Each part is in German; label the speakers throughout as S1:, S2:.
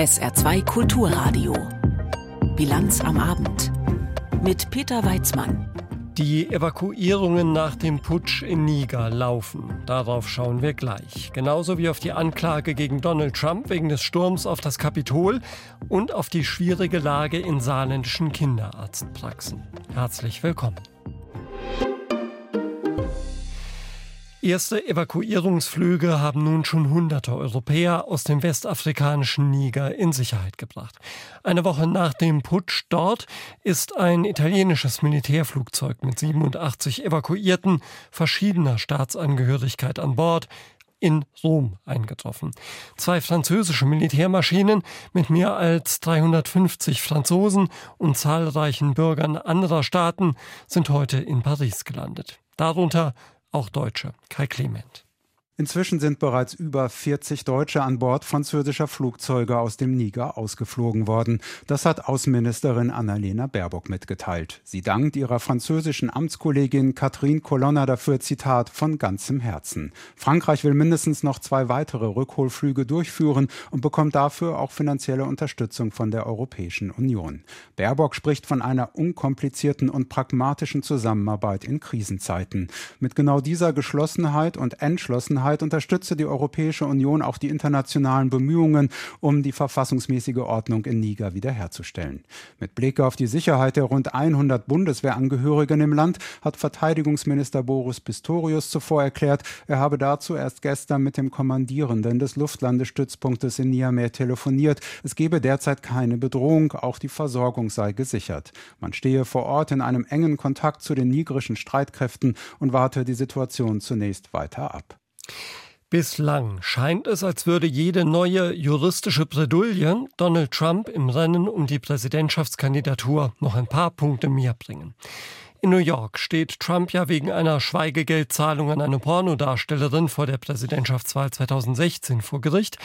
S1: SR2 Kulturradio. Bilanz am Abend. Mit Peter Weizmann.
S2: Die Evakuierungen nach dem Putsch in Niger laufen. Darauf schauen wir gleich. Genauso wie auf die Anklage gegen Donald Trump wegen des Sturms auf das Kapitol und auf die schwierige Lage in saarländischen Kinderarztpraxen. Herzlich willkommen. Erste Evakuierungsflüge haben nun schon hunderte Europäer aus dem westafrikanischen Niger in Sicherheit gebracht. Eine Woche nach dem Putsch dort ist ein italienisches Militärflugzeug mit 87 Evakuierten verschiedener Staatsangehörigkeit an Bord in Rom eingetroffen. Zwei französische Militärmaschinen mit mehr als 350 Franzosen und zahlreichen Bürgern anderer Staaten sind heute in Paris gelandet. Darunter auch Deutsche. Kai Clement.
S3: Inzwischen sind bereits über 40 Deutsche an Bord französischer Flugzeuge aus dem Niger ausgeflogen worden. Das hat Außenministerin Annalena Baerbock mitgeteilt. Sie dankt ihrer französischen Amtskollegin Catherine Colonna dafür, Zitat, von ganzem Herzen. Frankreich will mindestens noch zwei weitere Rückholflüge durchführen und bekommt dafür auch finanzielle Unterstützung von der Europäischen Union. Baerbock spricht von einer unkomplizierten und pragmatischen Zusammenarbeit in Krisenzeiten. Mit genau dieser Geschlossenheit und Entschlossenheit Sicherheit unterstütze die Europäische Union auch die internationalen Bemühungen, um die verfassungsmäßige Ordnung in Niger wiederherzustellen. Mit Blick auf die Sicherheit der rund 100 Bundeswehrangehörigen im Land hat Verteidigungsminister Boris Pistorius zuvor erklärt, er habe dazu erst gestern mit dem Kommandierenden des Luftlandestützpunktes in Niamey telefoniert. Es gebe derzeit keine Bedrohung, auch die Versorgung sei gesichert. Man stehe vor Ort in einem engen Kontakt zu den nigerischen Streitkräften und warte die Situation zunächst weiter ab.
S2: Bislang scheint es, als würde jede neue juristische Bredouille Donald Trump im Rennen um die Präsidentschaftskandidatur noch ein paar Punkte mehr bringen. In New York steht Trump ja wegen einer Schweigegeldzahlung an eine Pornodarstellerin vor der Präsidentschaftswahl 2016 vor Gericht.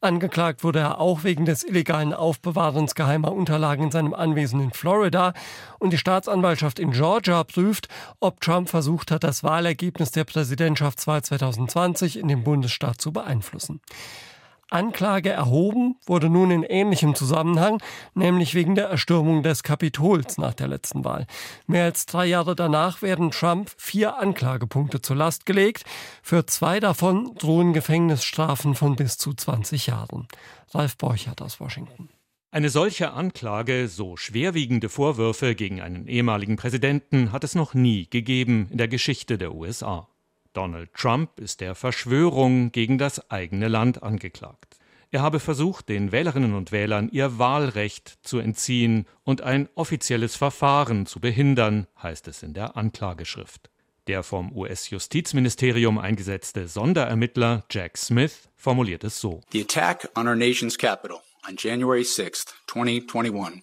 S2: Angeklagt wurde er auch wegen des illegalen Aufbewahrens geheimer Unterlagen in seinem Anwesen in Florida. Und die Staatsanwaltschaft in Georgia prüft, ob Trump versucht hat, das Wahlergebnis der Präsidentschaftswahl 2020 in dem Bundesstaat zu beeinflussen. Anklage erhoben wurde nun in ähnlichem Zusammenhang, nämlich wegen der Erstürmung des Kapitols nach der letzten Wahl. Mehr als drei Jahre danach werden Trump vier Anklagepunkte zur Last gelegt. Für zwei davon drohen Gefängnisstrafen von bis zu 20 Jahren. Ralf Borchert aus Washington.
S4: Eine solche Anklage, so schwerwiegende Vorwürfe gegen einen ehemaligen Präsidenten hat es noch nie gegeben in der Geschichte der USA. Donald Trump ist der Verschwörung gegen das eigene Land angeklagt. Er habe versucht, den Wählerinnen und Wählern ihr Wahlrecht zu entziehen und ein offizielles Verfahren zu behindern, heißt es in der Anklageschrift. Der vom US-Justizministerium eingesetzte Sonderermittler Jack Smith formuliert es so:
S5: The attack on our nation's capital on January 6, 2021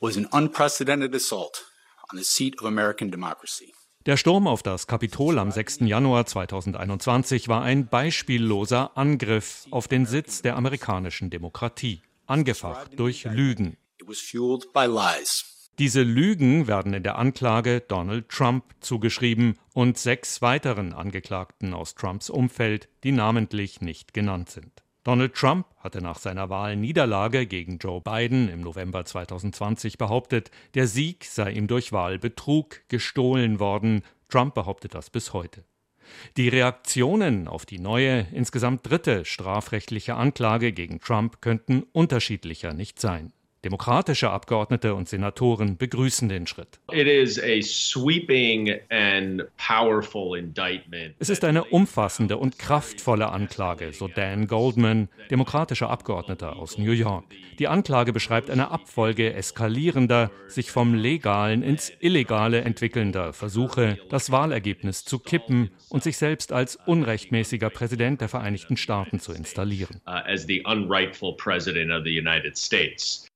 S5: was an unprecedented assault on the seat of American democracy.
S4: Der Sturm auf das Kapitol am 6. Januar 2021 war ein beispielloser Angriff auf den Sitz der amerikanischen Demokratie, angefacht durch Lügen. Diese Lügen werden in der Anklage Donald Trump zugeschrieben und sechs weiteren Angeklagten aus Trumps Umfeld, die namentlich nicht genannt sind. Donald Trump hatte nach seiner Wahlniederlage gegen Joe Biden im November 2020 behauptet, der Sieg sei ihm durch Wahlbetrug gestohlen worden. Trump behauptet das bis heute. Die Reaktionen auf die neue, insgesamt dritte strafrechtliche Anklage gegen Trump könnten unterschiedlicher nicht sein. Demokratische Abgeordnete und Senatoren begrüßen den Schritt. Es ist eine umfassende und kraftvolle Anklage, so Dan Goldman, demokratischer Abgeordneter aus New York. Die Anklage beschreibt eine Abfolge eskalierender, sich vom Legalen ins Illegale entwickelnder Versuche, das Wahlergebnis zu kippen und sich selbst als unrechtmäßiger Präsident der Vereinigten Staaten zu installieren. Uh,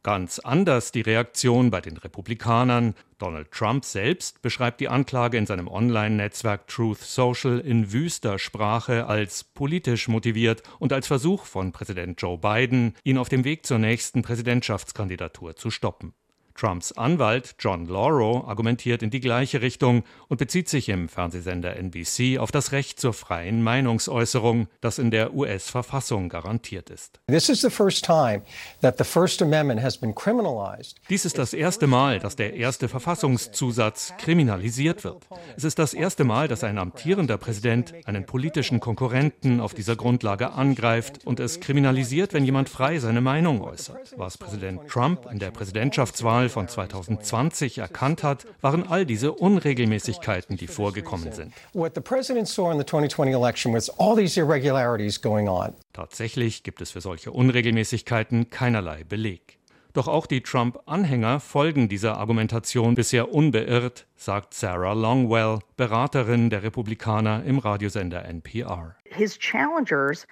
S4: Ganz anders die Reaktion bei den Republikanern. Donald Trump selbst beschreibt die Anklage in seinem Online-Netzwerk Truth Social in wüster Sprache als politisch motiviert und als Versuch von Präsident Joe Biden, ihn auf dem Weg zur nächsten Präsidentschaftskandidatur zu stoppen. Trumps Anwalt John Lauro argumentiert in die gleiche Richtung und bezieht sich im Fernsehsender NBC auf das Recht zur freien Meinungsäußerung, das in der US-Verfassung garantiert ist. Dies ist das erste Mal, dass der erste Verfassungszusatz kriminalisiert wird. Es ist das erste Mal, dass ein amtierender Präsident einen politischen Konkurrenten auf dieser Grundlage angreift und es kriminalisiert, wenn jemand frei seine Meinung äußert. Was Präsident Trump in der Präsidentschaftswahl von 2020 erkannt hat, waren all diese Unregelmäßigkeiten, die vorgekommen sind. Tatsächlich gibt es für solche Unregelmäßigkeiten keinerlei Beleg. Doch auch die Trump-Anhänger folgen dieser Argumentation bisher unbeirrt, sagt Sarah Longwell, Beraterin der Republikaner im Radiosender NPR. His challengers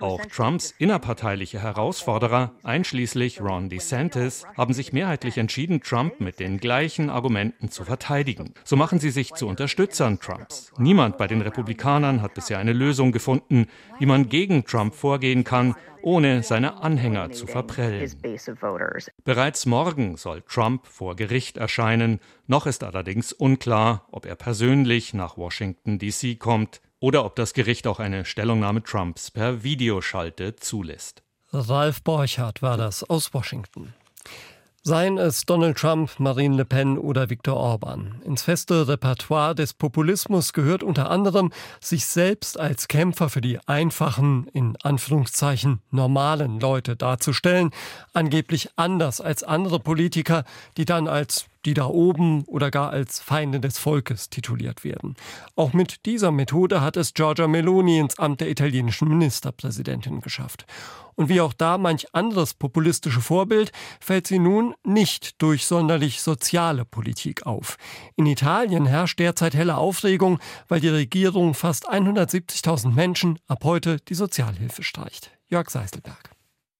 S4: auch Trumps innerparteiliche Herausforderer, einschließlich Ron DeSantis, haben sich mehrheitlich entschieden, Trump mit den gleichen Argumenten zu verteidigen. So machen sie sich zu Unterstützern Trumps. Niemand bei den Republikanern hat bisher eine Lösung gefunden, wie man gegen Trump vorgehen kann, ohne seine Anhänger zu verprellen. Bereits morgen soll Trump vor Gericht erscheinen. Noch ist allerdings unklar, ob er persönlich nach Washington, D.C. kommt oder ob das Gericht auch eine Stellungnahme Trumps per Videoschalte zulässt.
S2: Ralf Borchardt war das aus Washington. Seien es Donald Trump, Marine Le Pen oder Viktor Orban. Ins feste Repertoire des Populismus gehört unter anderem, sich selbst als Kämpfer für die einfachen, in Anführungszeichen normalen Leute darzustellen, angeblich anders als andere Politiker, die dann als die da oben oder gar als Feinde des Volkes tituliert werden. Auch mit dieser Methode hat es Giorgia Meloni ins Amt der italienischen Ministerpräsidentin geschafft. Und wie auch da manch anderes populistische Vorbild, fällt sie nun nicht durch sonderlich soziale Politik auf. In Italien herrscht derzeit helle Aufregung, weil die Regierung fast 170.000 Menschen ab heute die Sozialhilfe streicht. Jörg Seiselberg.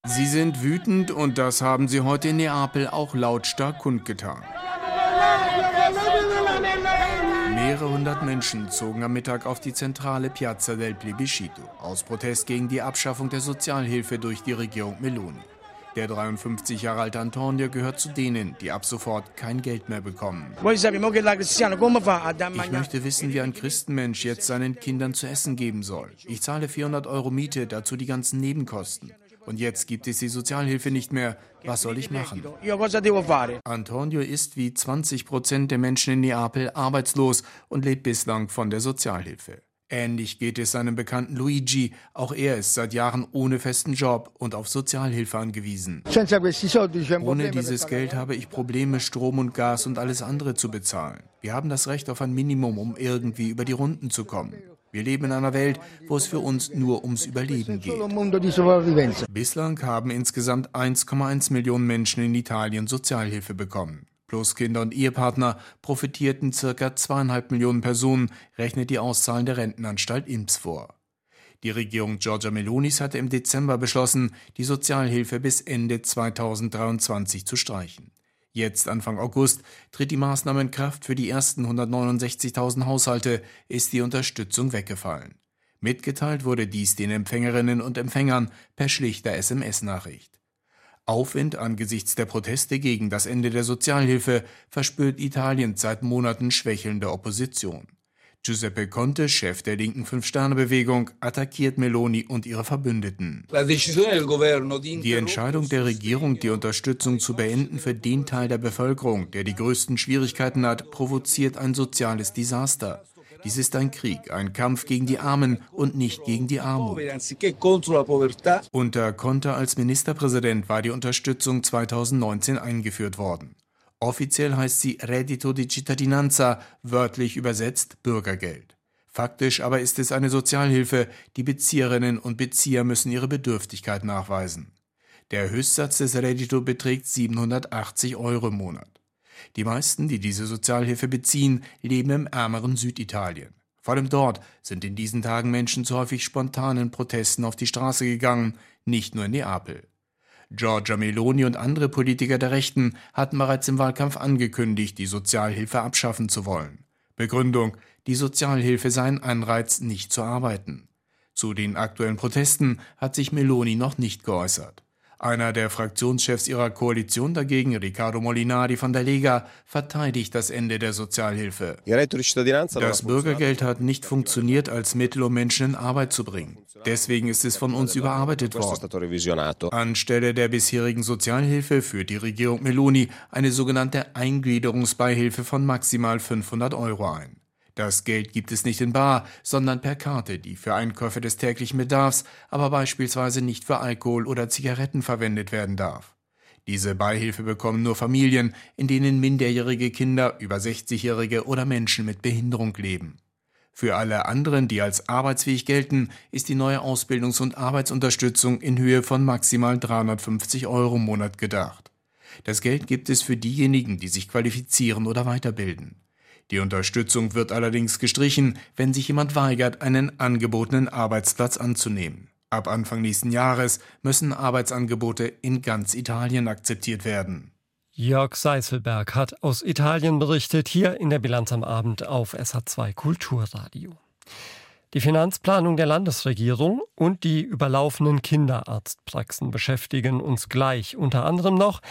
S6: Sie sind wütend und das haben sie heute in Neapel auch lautstark kundgetan. Mehrere hundert Menschen zogen am Mittag auf die zentrale Piazza del Plebiscito aus Protest gegen die Abschaffung der Sozialhilfe durch die Regierung Meloni. Der 53 Jahre alte Antonio gehört zu denen, die ab sofort kein Geld mehr bekommen. Ich möchte wissen, wie ein Christenmensch jetzt seinen Kindern zu essen geben soll. Ich zahle 400 Euro Miete, dazu die ganzen Nebenkosten. Und jetzt gibt es die Sozialhilfe nicht mehr. Was soll ich machen? Antonio ist wie 20 Prozent der Menschen in Neapel arbeitslos und lebt bislang von der Sozialhilfe. Ähnlich geht es seinem Bekannten Luigi. Auch er ist seit Jahren ohne festen Job und auf Sozialhilfe angewiesen. Ohne dieses Geld habe ich Probleme, Strom und Gas und alles andere zu bezahlen. Wir haben das Recht auf ein Minimum, um irgendwie über die Runden zu kommen. Wir leben in einer Welt, wo es für uns nur ums Überleben geht. Bislang haben insgesamt 1,1 Millionen Menschen in Italien Sozialhilfe bekommen. Plus Kinder und Ehepartner profitierten circa zweieinhalb Millionen Personen, rechnet die Auszahlen der Rentenanstalt IMS vor. Die Regierung Giorgia Melonis hatte im Dezember beschlossen, die Sozialhilfe bis Ende 2023 zu streichen. Jetzt, Anfang August, tritt die Maßnahme in Kraft. Für die ersten 169.000 Haushalte ist die Unterstützung weggefallen. Mitgeteilt wurde dies den Empfängerinnen und Empfängern per schlichter SMS-Nachricht. Aufwind angesichts der Proteste gegen das Ende der Sozialhilfe verspürt Italien seit Monaten schwächelnde Opposition. Giuseppe Conte, Chef der linken Fünf-Sterne-Bewegung, attackiert Meloni und ihre Verbündeten. Die Entscheidung der Regierung, die Unterstützung zu beenden für den Teil der Bevölkerung, der die größten Schwierigkeiten hat, provoziert ein soziales Desaster. Dies ist ein Krieg, ein Kampf gegen die Armen und nicht gegen die Armut. Unter Conte als Ministerpräsident war die Unterstützung 2019 eingeführt worden. Offiziell heißt sie Reddito di Cittadinanza, wörtlich übersetzt Bürgergeld. Faktisch aber ist es eine Sozialhilfe, die Bezieherinnen und Bezieher müssen ihre Bedürftigkeit nachweisen. Der Höchstsatz des Reddito beträgt 780 Euro im Monat. Die meisten, die diese Sozialhilfe beziehen, leben im ärmeren Süditalien. Vor allem dort sind in diesen Tagen Menschen zu häufig spontanen Protesten auf die Straße gegangen, nicht nur in Neapel. Giorgia Meloni und andere Politiker der Rechten hatten bereits im Wahlkampf angekündigt, die Sozialhilfe abschaffen zu wollen. Begründung, die Sozialhilfe sei ein Anreiz, nicht zu arbeiten. Zu den aktuellen Protesten hat sich Meloni noch nicht geäußert. Einer der Fraktionschefs ihrer Koalition dagegen, Riccardo Molinari von der Lega, verteidigt das Ende der Sozialhilfe. Das Bürgergeld hat nicht funktioniert als Mittel, um Menschen in Arbeit zu bringen. Deswegen ist es von uns überarbeitet worden. Anstelle der bisherigen Sozialhilfe führt die Regierung Meloni eine sogenannte Eingliederungsbeihilfe von maximal 500 Euro ein. Das Geld gibt es nicht in bar, sondern per Karte, die für Einkäufe des täglichen Bedarfs, aber beispielsweise nicht für Alkohol oder Zigaretten verwendet werden darf. Diese Beihilfe bekommen nur Familien, in denen minderjährige Kinder, über 60-Jährige oder Menschen mit Behinderung leben. Für alle anderen, die als arbeitsfähig gelten, ist die neue Ausbildungs- und Arbeitsunterstützung in Höhe von maximal 350 Euro im Monat gedacht. Das Geld gibt es für diejenigen, die sich qualifizieren oder weiterbilden. Die Unterstützung wird allerdings gestrichen, wenn sich jemand weigert, einen angebotenen Arbeitsplatz anzunehmen. Ab Anfang nächsten Jahres müssen Arbeitsangebote in ganz Italien akzeptiert werden.
S2: Jörg Seiselberg hat aus Italien berichtet, hier in der Bilanz am Abend auf SA2 Kulturradio. Die Finanzplanung der Landesregierung und die überlaufenden Kinderarztpraxen beschäftigen uns gleich unter anderem noch.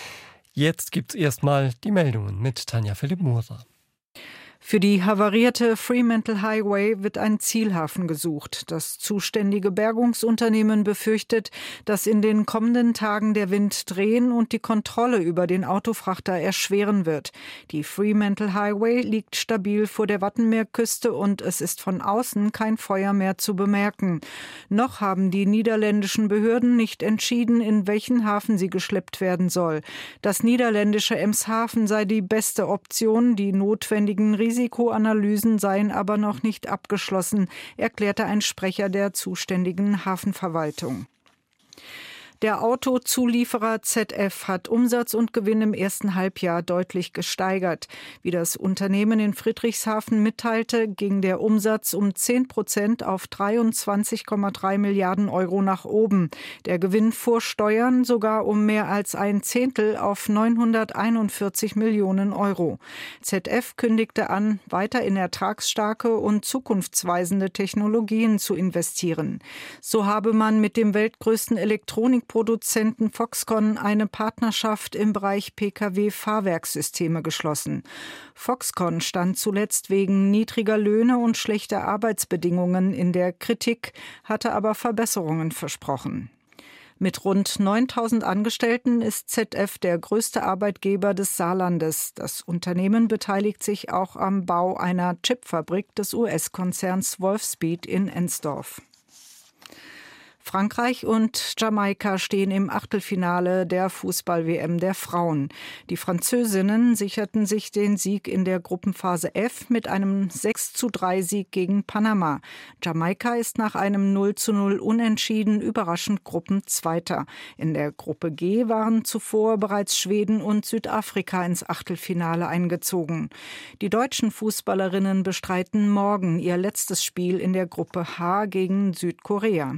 S2: Jetzt gibt's erstmal die Meldungen mit Tanja Philipp Murer.
S7: Für die havarierte Fremantle Highway wird ein Zielhafen gesucht. Das zuständige Bergungsunternehmen befürchtet, dass in den kommenden Tagen der Wind drehen und die Kontrolle über den Autofrachter erschweren wird. Die Fremantle Highway liegt stabil vor der Wattenmeerküste und es ist von außen kein Feuer mehr zu bemerken. Noch haben die niederländischen Behörden nicht entschieden, in welchen Hafen sie geschleppt werden soll. Das niederländische Emshaven sei die beste Option, die notwendigen Risiken Risikoanalysen seien aber noch nicht abgeschlossen, erklärte ein Sprecher der zuständigen Hafenverwaltung. Der Autozulieferer ZF hat Umsatz und Gewinn im ersten Halbjahr deutlich gesteigert. Wie das Unternehmen in Friedrichshafen mitteilte, ging der Umsatz um 10 Prozent auf 23,3 Milliarden Euro nach oben. Der Gewinn vor Steuern sogar um mehr als ein Zehntel auf 941 Millionen Euro. ZF kündigte an, weiter in ertragsstarke und zukunftsweisende Technologien zu investieren. So habe man mit dem weltgrößten Elektronik Produzenten Foxconn eine Partnerschaft im Bereich Pkw-Fahrwerkssysteme geschlossen. Foxconn stand zuletzt wegen niedriger Löhne und schlechter Arbeitsbedingungen in der Kritik, hatte aber Verbesserungen versprochen. Mit rund 9000 Angestellten ist ZF der größte Arbeitgeber des Saarlandes. Das Unternehmen beteiligt sich auch am Bau einer Chipfabrik des US-Konzerns Wolfspeed in Ensdorf. Frankreich und Jamaika stehen im Achtelfinale der Fußball-WM der Frauen. Die Französinnen sicherten sich den Sieg in der Gruppenphase F mit einem 6 zu 3 Sieg gegen Panama. Jamaika ist nach einem 0 zu 0 Unentschieden überraschend Gruppenzweiter. In der Gruppe G waren zuvor bereits Schweden und Südafrika ins Achtelfinale eingezogen. Die deutschen Fußballerinnen bestreiten morgen ihr letztes Spiel in der Gruppe H gegen Südkorea.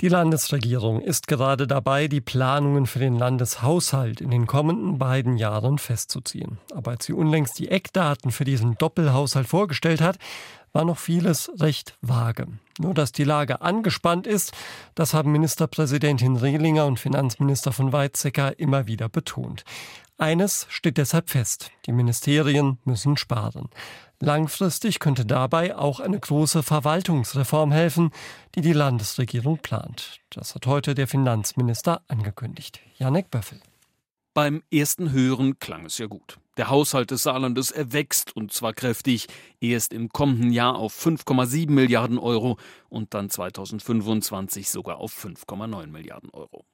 S2: Die Landesregierung ist gerade dabei, die Planungen für den Landeshaushalt in den kommenden beiden Jahren festzuziehen. Aber als sie unlängst die Eckdaten für diesen Doppelhaushalt vorgestellt hat, war noch vieles recht vage. Nur dass die Lage angespannt ist, das haben Ministerpräsidentin Rehlinger und Finanzminister von Weizsäcker immer wieder betont. Eines steht deshalb fest, die Ministerien müssen sparen. Langfristig könnte dabei auch eine große Verwaltungsreform helfen, die die Landesregierung plant. Das hat heute der Finanzminister angekündigt. Janek Böffel.
S8: Beim ersten Hören klang es ja gut. Der Haushalt des Saarlandes erwächst und zwar kräftig. Erst im kommenden Jahr auf 5,7 Milliarden Euro und dann 2025 sogar auf 5,9 Milliarden Euro.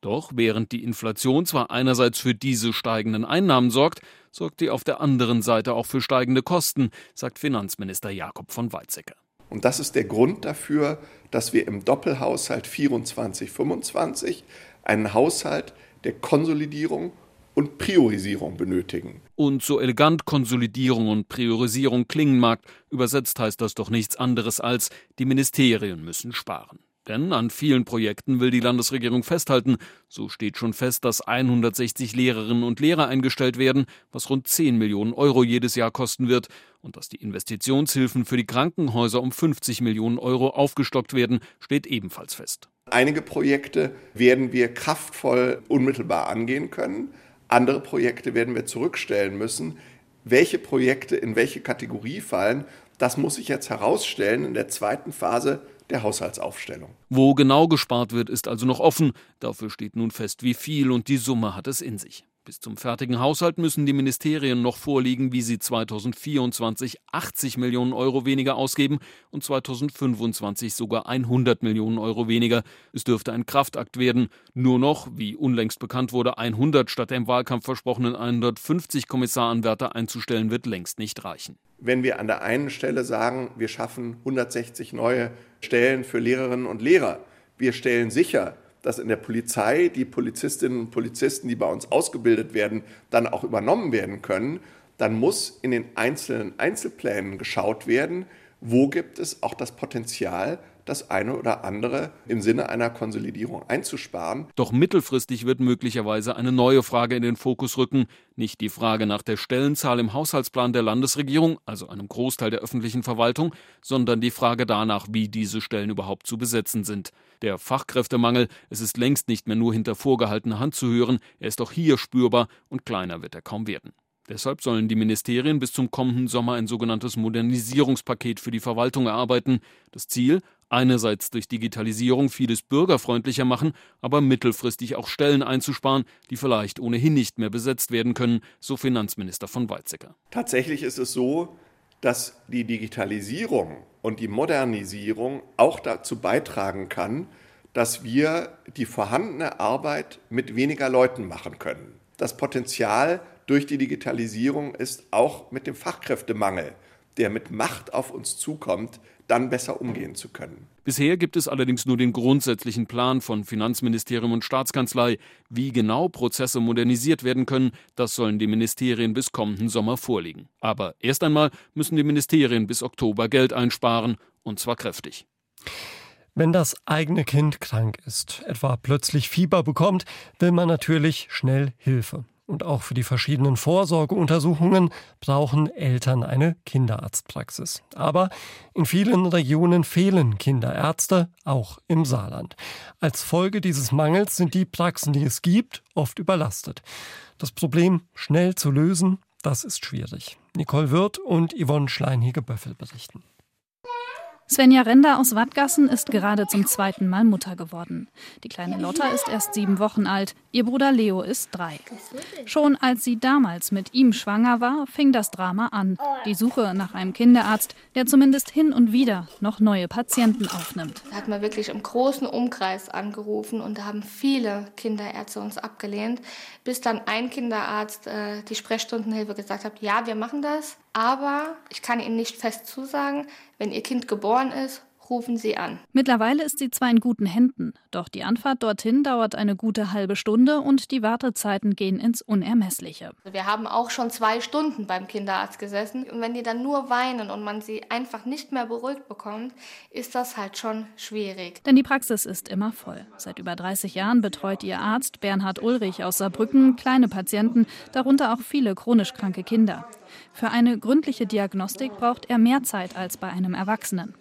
S8: Doch während die Inflation zwar einerseits für diese steigenden Einnahmen sorgt, sorgt die auf der anderen Seite auch für steigende Kosten, sagt Finanzminister Jakob von Weizsäcker.
S9: Und das ist der Grund dafür, dass wir im Doppelhaushalt 24-25 einen Haushalt der Konsolidierung und Priorisierung benötigen.
S8: Und so elegant Konsolidierung und Priorisierung klingen mag, übersetzt heißt das doch nichts anderes als, die Ministerien müssen sparen. Denn an vielen Projekten will die Landesregierung festhalten. So steht schon fest, dass 160 Lehrerinnen und Lehrer eingestellt werden, was rund 10 Millionen Euro jedes Jahr kosten wird. Und dass die Investitionshilfen für die Krankenhäuser um 50 Millionen Euro aufgestockt werden, steht ebenfalls fest.
S9: Einige Projekte werden wir kraftvoll unmittelbar angehen können. Andere Projekte werden wir zurückstellen müssen. Welche Projekte in welche Kategorie fallen, das muss sich jetzt herausstellen in der zweiten Phase der Haushaltsaufstellung.
S8: Wo genau gespart wird, ist also noch offen. Dafür steht nun fest, wie viel und die Summe hat es in sich. Bis zum fertigen Haushalt müssen die Ministerien noch vorliegen, wie sie 2024 80 Millionen Euro weniger ausgeben und 2025 sogar 100 Millionen Euro weniger. Es dürfte ein Kraftakt werden. Nur noch, wie unlängst bekannt wurde, 100 statt der im Wahlkampf versprochenen 150 Kommissaranwärter einzustellen, wird längst nicht reichen.
S9: Wenn wir an der einen Stelle sagen, wir schaffen 160 neue Stellen für Lehrerinnen und Lehrer, wir stellen sicher, dass in der Polizei die Polizistinnen und Polizisten, die bei uns ausgebildet werden, dann auch übernommen werden können, dann muss in den einzelnen Einzelplänen geschaut werden, wo gibt es auch das Potenzial, das eine oder andere im Sinne einer Konsolidierung einzusparen.
S8: Doch mittelfristig wird möglicherweise eine neue Frage in den Fokus rücken. Nicht die Frage nach der Stellenzahl im Haushaltsplan der Landesregierung, also einem Großteil der öffentlichen Verwaltung, sondern die Frage danach, wie diese Stellen überhaupt zu besetzen sind. Der Fachkräftemangel, es ist längst nicht mehr nur hinter vorgehaltener Hand zu hören, er ist auch hier spürbar und kleiner wird er kaum werden. Deshalb sollen die Ministerien bis zum kommenden Sommer ein sogenanntes Modernisierungspaket für die Verwaltung erarbeiten. Das Ziel, einerseits durch Digitalisierung vieles bürgerfreundlicher machen, aber mittelfristig auch Stellen einzusparen, die vielleicht ohnehin nicht mehr besetzt werden können, so Finanzminister von Weizsäcker.
S9: Tatsächlich ist es so, dass die Digitalisierung und die Modernisierung auch dazu beitragen kann, dass wir die vorhandene Arbeit mit weniger Leuten machen können. Das Potenzial durch die Digitalisierung ist auch mit dem Fachkräftemangel, der mit Macht auf uns zukommt, dann besser umgehen zu können.
S8: Bisher gibt es allerdings nur den grundsätzlichen Plan von Finanzministerium und Staatskanzlei. Wie genau Prozesse modernisiert werden können, das sollen die Ministerien bis kommenden Sommer vorlegen. Aber erst einmal müssen die Ministerien bis Oktober Geld einsparen, und zwar kräftig.
S2: Wenn das eigene Kind krank ist, etwa plötzlich Fieber bekommt, will man natürlich schnell Hilfe. Und auch für die verschiedenen Vorsorgeuntersuchungen brauchen Eltern eine Kinderarztpraxis. Aber in vielen Regionen fehlen Kinderärzte, auch im Saarland. Als Folge dieses Mangels sind die Praxen, die es gibt, oft überlastet. Das Problem schnell zu lösen, das ist schwierig. Nicole Wirth und Yvonne Schleinhege-Böffel berichten.
S10: Svenja Render aus Wattgassen ist gerade zum zweiten Mal Mutter geworden. Die kleine Lotta ist erst sieben Wochen alt, ihr Bruder Leo ist drei. Schon als sie damals mit ihm schwanger war, fing das Drama an. Die Suche nach einem Kinderarzt, der zumindest hin und wieder noch neue Patienten aufnimmt.
S11: Da hat man wirklich im großen Umkreis angerufen und da haben viele Kinderärzte uns abgelehnt, bis dann ein Kinderarzt äh, die Sprechstundenhilfe gesagt hat, ja, wir machen das, aber ich kann Ihnen nicht fest zusagen, wenn Ihr Kind geboren ist, rufen Sie an.
S10: Mittlerweile ist sie zwar in guten Händen, doch die Anfahrt dorthin dauert eine gute halbe Stunde und die Wartezeiten gehen ins Unermessliche.
S11: Wir haben auch schon zwei Stunden beim Kinderarzt gesessen und wenn die dann nur weinen und man sie einfach nicht mehr beruhigt bekommt, ist das halt schon schwierig.
S10: Denn die Praxis ist immer voll. Seit über 30 Jahren betreut ihr Arzt Bernhard Ulrich aus Saarbrücken kleine Patienten, darunter auch viele chronisch kranke Kinder. Für eine gründliche Diagnostik braucht er mehr Zeit als bei einem Erwachsenen.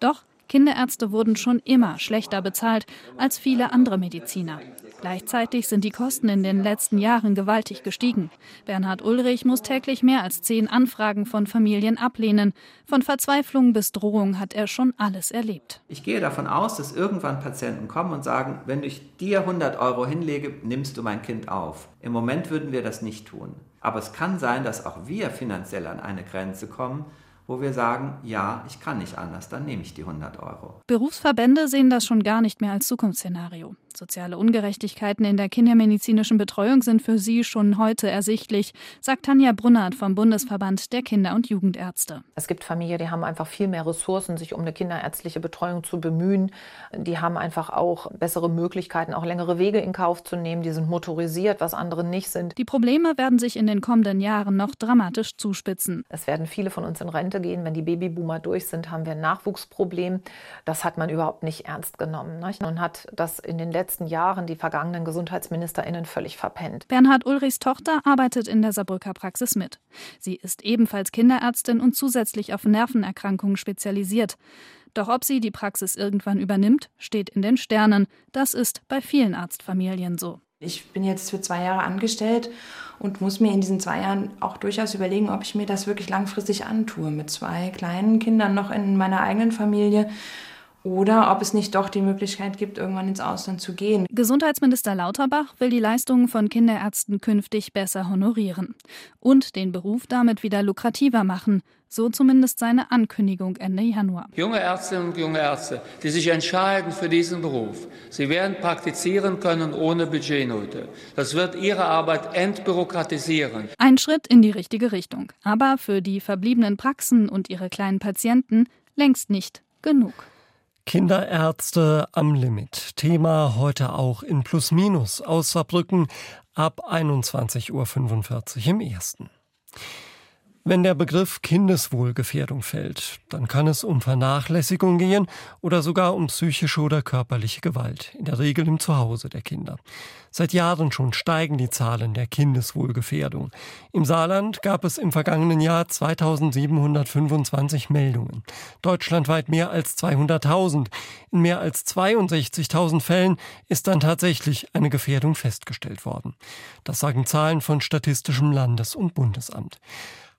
S10: Doch Kinderärzte wurden schon immer schlechter bezahlt als viele andere Mediziner. Gleichzeitig sind die Kosten in den letzten Jahren gewaltig gestiegen. Bernhard Ulrich muss täglich mehr als zehn Anfragen von Familien ablehnen. Von Verzweiflung bis Drohung hat er schon alles erlebt.
S12: Ich gehe davon aus, dass irgendwann Patienten kommen und sagen, wenn ich dir 100 Euro hinlege, nimmst du mein Kind auf. Im Moment würden wir das nicht tun. Aber es kann sein, dass auch wir finanziell an eine Grenze kommen, wo wir sagen, ja, ich kann nicht anders, dann nehme ich die 100 Euro.
S10: Berufsverbände sehen das schon gar nicht mehr als Zukunftsszenario. Soziale Ungerechtigkeiten in der kindermedizinischen Betreuung sind für sie schon heute ersichtlich, sagt Tanja Brunnert vom Bundesverband der Kinder- und Jugendärzte.
S13: Es gibt Familien, die haben einfach viel mehr Ressourcen, sich um eine kinderärztliche Betreuung zu bemühen. Die haben einfach auch bessere Möglichkeiten, auch längere Wege in Kauf zu nehmen. Die sind motorisiert, was andere nicht sind.
S10: Die Probleme werden sich in den kommenden Jahren noch dramatisch zuspitzen.
S13: Es werden viele von uns in Rente Rente gehen. Wenn die Babyboomer durch sind, haben wir ein Nachwuchsproblem. Das hat man überhaupt nicht ernst genommen nicht? und hat das in den letzten Jahren die vergangenen GesundheitsministerInnen völlig verpennt.
S10: Bernhard Ulrichs Tochter arbeitet in der Saarbrücker Praxis mit. Sie ist ebenfalls Kinderärztin und zusätzlich auf Nervenerkrankungen spezialisiert. Doch ob sie die Praxis irgendwann übernimmt, steht in den Sternen. Das ist bei vielen Arztfamilien so.
S14: Ich bin jetzt für zwei Jahre angestellt und muss mir in diesen zwei Jahren auch durchaus überlegen, ob ich mir das wirklich langfristig antue. Mit zwei kleinen Kindern noch in meiner eigenen Familie oder ob es nicht doch die Möglichkeit gibt, irgendwann ins Ausland zu gehen.
S10: Gesundheitsminister Lauterbach will die Leistungen von Kinderärzten künftig besser honorieren und den Beruf damit wieder lukrativer machen. So zumindest seine Ankündigung Ende Januar.
S15: Junge Ärztinnen und junge Ärzte, die sich entscheiden für diesen Beruf, sie werden praktizieren können ohne Budgetnote. Das wird ihre Arbeit entbürokratisieren.
S10: Ein Schritt in die richtige Richtung, aber für die verbliebenen Praxen und ihre kleinen Patienten längst nicht genug.
S2: Kinderärzte am Limit. Thema heute auch in Plus Minus aus Saarbrücken ab 21.45 Uhr im ersten. Wenn der Begriff Kindeswohlgefährdung fällt, dann kann es um Vernachlässigung gehen oder sogar um psychische oder körperliche Gewalt, in der Regel im Zuhause der Kinder. Seit Jahren schon steigen die Zahlen der Kindeswohlgefährdung. Im Saarland gab es im vergangenen Jahr 2725 Meldungen, deutschlandweit mehr als 200.000. In mehr als 62.000 Fällen ist dann tatsächlich eine Gefährdung festgestellt worden. Das sagen Zahlen von Statistischem Landes- und Bundesamt.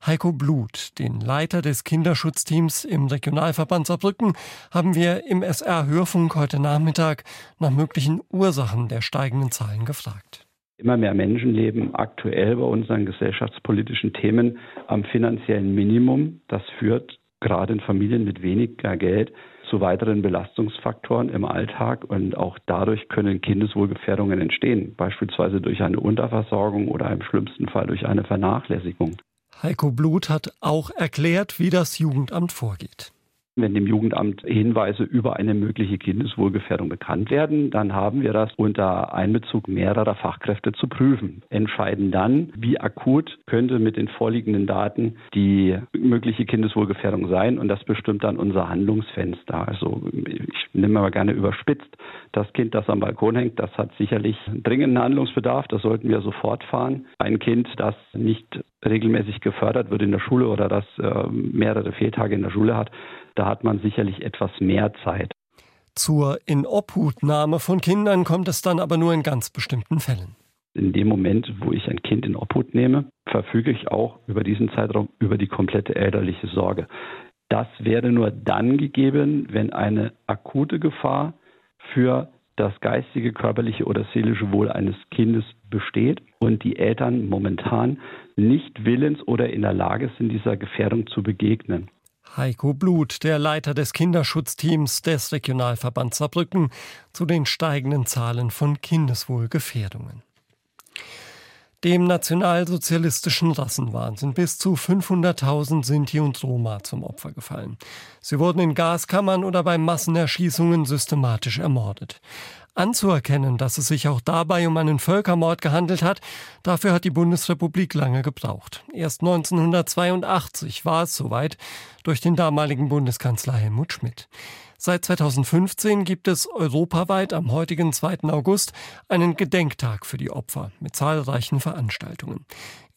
S2: Heiko Blut, den Leiter des Kinderschutzteams im Regionalverband Saarbrücken, haben wir im SR Hörfunk heute Nachmittag nach möglichen Ursachen der steigenden Zahlen gefragt.
S16: Immer mehr Menschen leben aktuell bei unseren gesellschaftspolitischen Themen am finanziellen Minimum. Das führt gerade in Familien mit weniger Geld zu weiteren Belastungsfaktoren im Alltag und auch dadurch können Kindeswohlgefährdungen entstehen, beispielsweise durch eine Unterversorgung oder im schlimmsten Fall durch eine Vernachlässigung.
S2: Heiko Blut hat auch erklärt, wie das Jugendamt vorgeht.
S16: Wenn dem Jugendamt Hinweise über eine mögliche Kindeswohlgefährdung bekannt werden, dann haben wir das unter Einbezug mehrerer Fachkräfte zu prüfen. Entscheiden dann, wie akut könnte mit den vorliegenden Daten die mögliche Kindeswohlgefährdung sein und das bestimmt dann unser Handlungsfenster. Also ich nehme aber gerne überspitzt. Das Kind, das am Balkon hängt, das hat sicherlich dringenden Handlungsbedarf. Das sollten wir sofort fahren. Ein Kind, das nicht regelmäßig gefördert wird in der Schule oder das äh, mehrere Fehltage in der Schule hat, da hat man sicherlich etwas mehr Zeit.
S2: Zur Inobhutnahme von Kindern kommt es dann aber nur in ganz bestimmten Fällen.
S16: In dem Moment, wo ich ein Kind in Obhut nehme, verfüge ich auch über diesen Zeitraum über die komplette elterliche Sorge. Das wäre nur dann gegeben, wenn eine akute Gefahr für das geistige, körperliche oder seelische Wohl eines Kindes besteht und die Eltern momentan nicht willens oder in der Lage sind, dieser Gefährdung zu begegnen.
S2: Heiko Blut, der Leiter des Kinderschutzteams des Regionalverbands Saarbrücken, zu den steigenden Zahlen von Kindeswohlgefährdungen. Dem nationalsozialistischen Rassenwahn sind bis zu 500.000 Sinti und Roma zum Opfer gefallen. Sie wurden in Gaskammern oder bei Massenerschießungen systematisch ermordet. Anzuerkennen, dass es sich auch dabei um einen Völkermord gehandelt hat, dafür hat die Bundesrepublik lange gebraucht. Erst 1982 war es soweit durch den damaligen Bundeskanzler Helmut Schmidt. Seit 2015 gibt es europaweit am heutigen 2. August einen Gedenktag für die Opfer mit zahlreichen Veranstaltungen.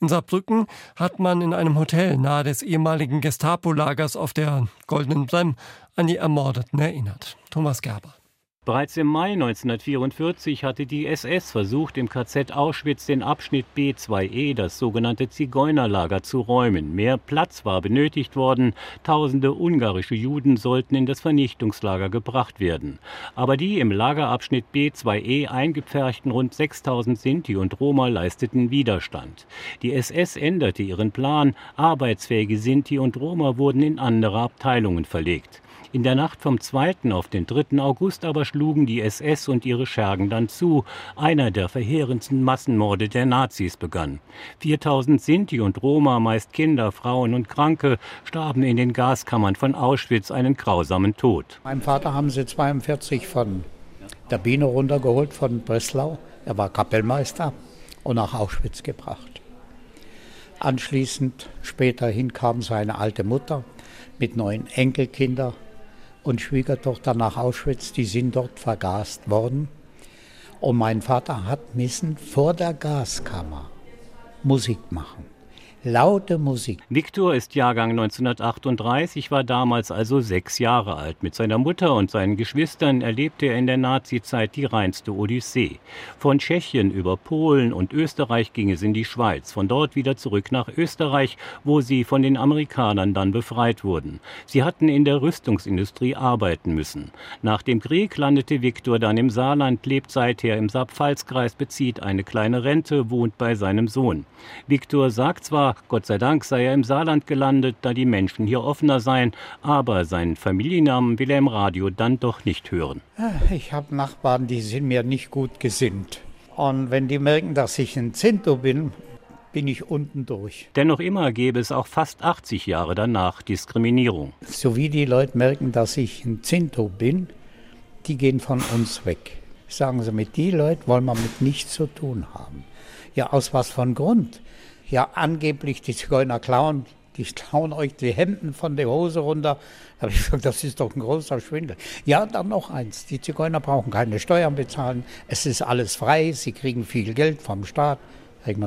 S2: In Saarbrücken hat man in einem Hotel nahe des ehemaligen Gestapo-Lagers auf der Goldenen Brem an die Ermordeten erinnert. Thomas Gerber.
S17: Bereits im Mai 1944 hatte die SS versucht, im KZ Auschwitz den Abschnitt B2E, das sogenannte Zigeunerlager, zu räumen. Mehr Platz war benötigt worden. Tausende ungarische Juden sollten in das Vernichtungslager gebracht werden. Aber die im Lagerabschnitt B2E eingepferchten rund 6000 Sinti und Roma leisteten Widerstand. Die SS änderte ihren Plan. Arbeitsfähige Sinti und Roma wurden in andere Abteilungen verlegt. In der Nacht vom 2. auf den 3. August aber schlugen die SS und ihre Schergen dann zu. Einer der verheerendsten Massenmorde der Nazis begann. 4000 Sinti und Roma, meist Kinder, Frauen und Kranke, starben in den Gaskammern von Auschwitz einen grausamen Tod.
S18: Mein Vater haben sie 42 von der Biene runtergeholt von Breslau. Er war Kapellmeister und nach Auschwitz gebracht. Anschließend, späterhin kam seine alte Mutter mit neun Enkelkindern und Schwiegertochter nach Auschwitz. Die sind dort vergast worden. Und mein Vater hat müssen vor der Gaskammer Musik machen laute Musik.
S17: Viktor ist Jahrgang 1938, war damals also sechs Jahre alt. Mit seiner Mutter und seinen Geschwistern erlebte er in der Nazizeit die reinste Odyssee. Von Tschechien über Polen und Österreich ging es in die Schweiz, von dort wieder zurück nach Österreich, wo sie von den Amerikanern dann befreit wurden. Sie hatten in der Rüstungsindustrie arbeiten müssen. Nach dem Krieg landete Viktor dann im Saarland, lebt seither im Saarpfalzkreis, bezieht eine kleine Rente, wohnt bei seinem Sohn. Viktor sagt zwar, Gott sei Dank sei er im Saarland gelandet, da die Menschen hier offener seien, aber seinen Familiennamen will er im Radio dann doch nicht hören.
S18: Ich habe Nachbarn, die sind mir nicht gut gesinnt. Und wenn die merken, dass ich ein Zinto bin, bin ich unten durch.
S17: Dennoch immer gäbe es auch fast 80 Jahre danach Diskriminierung.
S18: So wie die Leute merken, dass ich ein Zinto bin, die gehen von uns weg. Sagen sie, mit die Leuten wollen wir mit nichts zu tun haben. Ja, aus was von Grund? Ja angeblich die Zigeuner klauen, die klauen euch die Hemden von der Hose runter. Da habe ich gesagt, das ist doch ein großer Schwindel. Ja, dann noch eins. Die Zigeuner brauchen keine Steuern bezahlen. Es ist alles frei. Sie kriegen viel Geld vom Staat.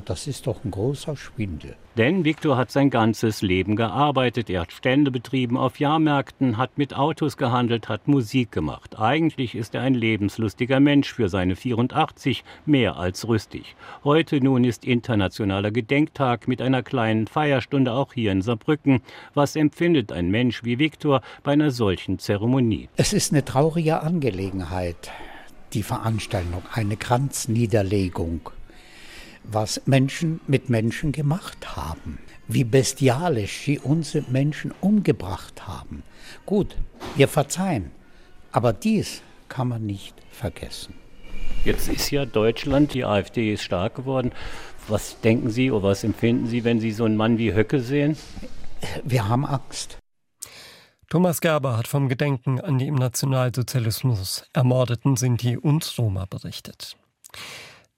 S18: Das ist doch ein großer Schwindel.
S17: Denn Viktor hat sein ganzes Leben gearbeitet. Er hat Stände betrieben auf Jahrmärkten, hat mit Autos gehandelt, hat Musik gemacht. Eigentlich ist er ein lebenslustiger Mensch für seine 84, mehr als rüstig. Heute nun ist internationaler Gedenktag mit einer kleinen Feierstunde auch hier in Saarbrücken. Was empfindet ein Mensch wie Viktor bei einer solchen Zeremonie?
S18: Es ist eine traurige Angelegenheit, die Veranstaltung, eine Kranzniederlegung was Menschen mit Menschen gemacht haben, wie bestialisch sie unsere Menschen umgebracht haben. Gut, wir verzeihen, aber dies kann man nicht vergessen.
S17: Jetzt ist ja Deutschland, die AfD ist stark geworden. Was denken Sie oder was empfinden Sie, wenn Sie so einen Mann wie Höcke sehen?
S18: Wir haben Angst.
S2: Thomas Gerber hat vom Gedenken an die im Nationalsozialismus ermordeten Sinti und Roma berichtet.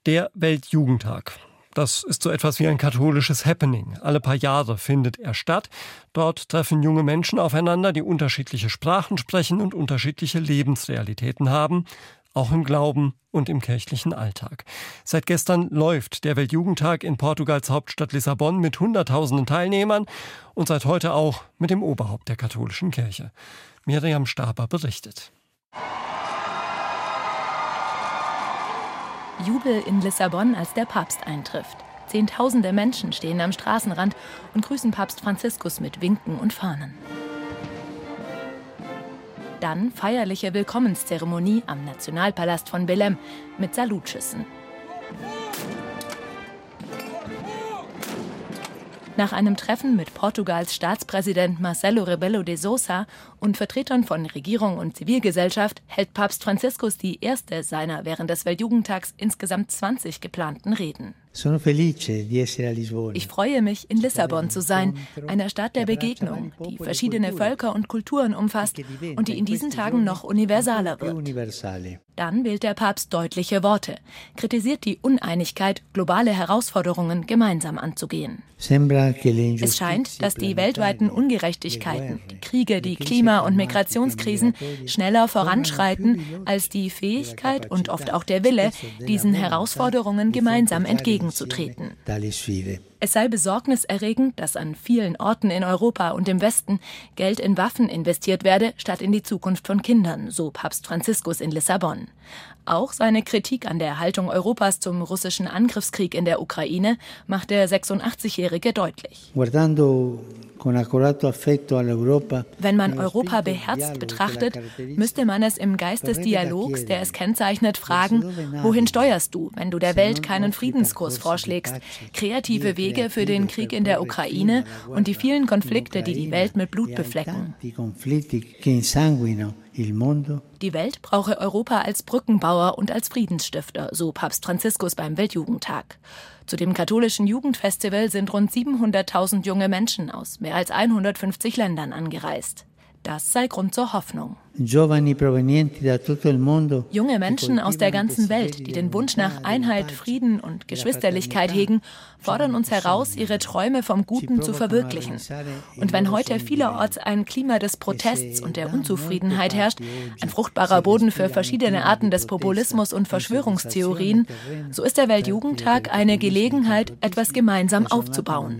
S2: Der Weltjugendtag. Das ist so etwas wie ein katholisches Happening. Alle paar Jahre findet er statt. Dort treffen junge Menschen aufeinander, die unterschiedliche Sprachen sprechen und unterschiedliche Lebensrealitäten haben, auch im Glauben und im kirchlichen Alltag. Seit gestern läuft der Weltjugendtag in Portugals Hauptstadt Lissabon mit Hunderttausenden Teilnehmern und seit heute auch mit dem Oberhaupt der katholischen Kirche. Miriam Staber berichtet.
S19: Jubel in Lissabon, als der Papst eintrifft. Zehntausende Menschen stehen am Straßenrand und grüßen Papst Franziskus mit Winken und Fahnen. Dann feierliche Willkommenszeremonie am Nationalpalast von Belém mit Salutschüssen. Nach einem Treffen mit Portugals Staatspräsident Marcelo Rebelo de Sousa und Vertretern von Regierung und Zivilgesellschaft hält Papst Franziskus die erste seiner während des Weltjugendtags insgesamt 20 geplanten Reden. Ich freue mich, in Lissabon zu sein, einer Stadt der Begegnung, die verschiedene Völker und Kulturen umfasst und die in diesen Tagen noch universaler wird. Dann wählt der Papst deutliche Worte, kritisiert die Uneinigkeit, globale Herausforderungen gemeinsam anzugehen. Es scheint, dass die weltweiten Ungerechtigkeiten, die Kriege, die Klima- und Migrationskrisen schneller voranschreiten als die Fähigkeit und oft auch der Wille, diesen Herausforderungen gemeinsam entgegenzutreten. Es sei besorgniserregend, dass an vielen Orten in Europa und im Westen Geld in Waffen investiert werde, statt in die Zukunft von Kindern, so Papst Franziskus in Lissabon. Auch seine Kritik an der Haltung Europas zum russischen Angriffskrieg in der Ukraine macht der 86-Jährige deutlich. Wenn man Europa beherzt betrachtet, müsste man es im Geist des Dialogs, der es kennzeichnet, fragen, wohin steuerst du, wenn du der Welt keinen Friedenskurs vorschlägst, kreative Wege für den Krieg in der Ukraine und die vielen Konflikte, die die Welt mit Blut beflecken. Die Welt brauche Europa als Brückenbauer und als Friedensstifter, so Papst Franziskus beim Weltjugendtag. Zu dem katholischen Jugendfestival sind rund 700.000 junge Menschen aus mehr als 150 Ländern angereist. Das sei Grund zur Hoffnung. Junge Menschen aus der ganzen Welt, die den Wunsch nach Einheit, Frieden und Geschwisterlichkeit hegen, fordern uns heraus, ihre Träume vom Guten zu verwirklichen. Und wenn heute vielerorts ein Klima des Protests und der Unzufriedenheit herrscht, ein fruchtbarer Boden für verschiedene Arten des Populismus und Verschwörungstheorien, so ist der Weltjugendtag eine Gelegenheit, etwas gemeinsam aufzubauen.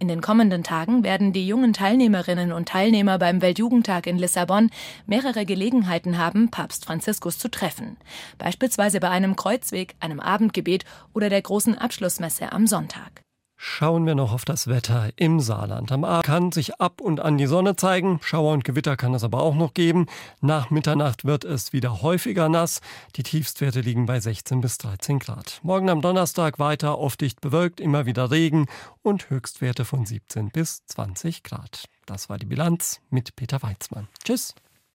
S19: In den kommenden Tagen werden die jungen Teilnehmerinnen und Teilnehmer beim Weltjugendtag in Lissabon mehrere Gelegenheiten haben, Papst Franziskus zu treffen. Beispielsweise bei einem Kreuzweg, einem Abendgebet oder der großen Abschlussmesse am Sonntag.
S2: Schauen wir noch auf das Wetter im Saarland. Am Abend kann sich ab und an die Sonne zeigen. Schauer und Gewitter kann es aber auch noch geben. Nach Mitternacht wird es wieder häufiger nass. Die Tiefstwerte liegen bei 16 bis 13 Grad. Morgen am Donnerstag weiter oft dicht bewölkt, immer wieder Regen und Höchstwerte von 17 bis 20 Grad. Das war die Bilanz mit Peter Weizmann. Tschüss.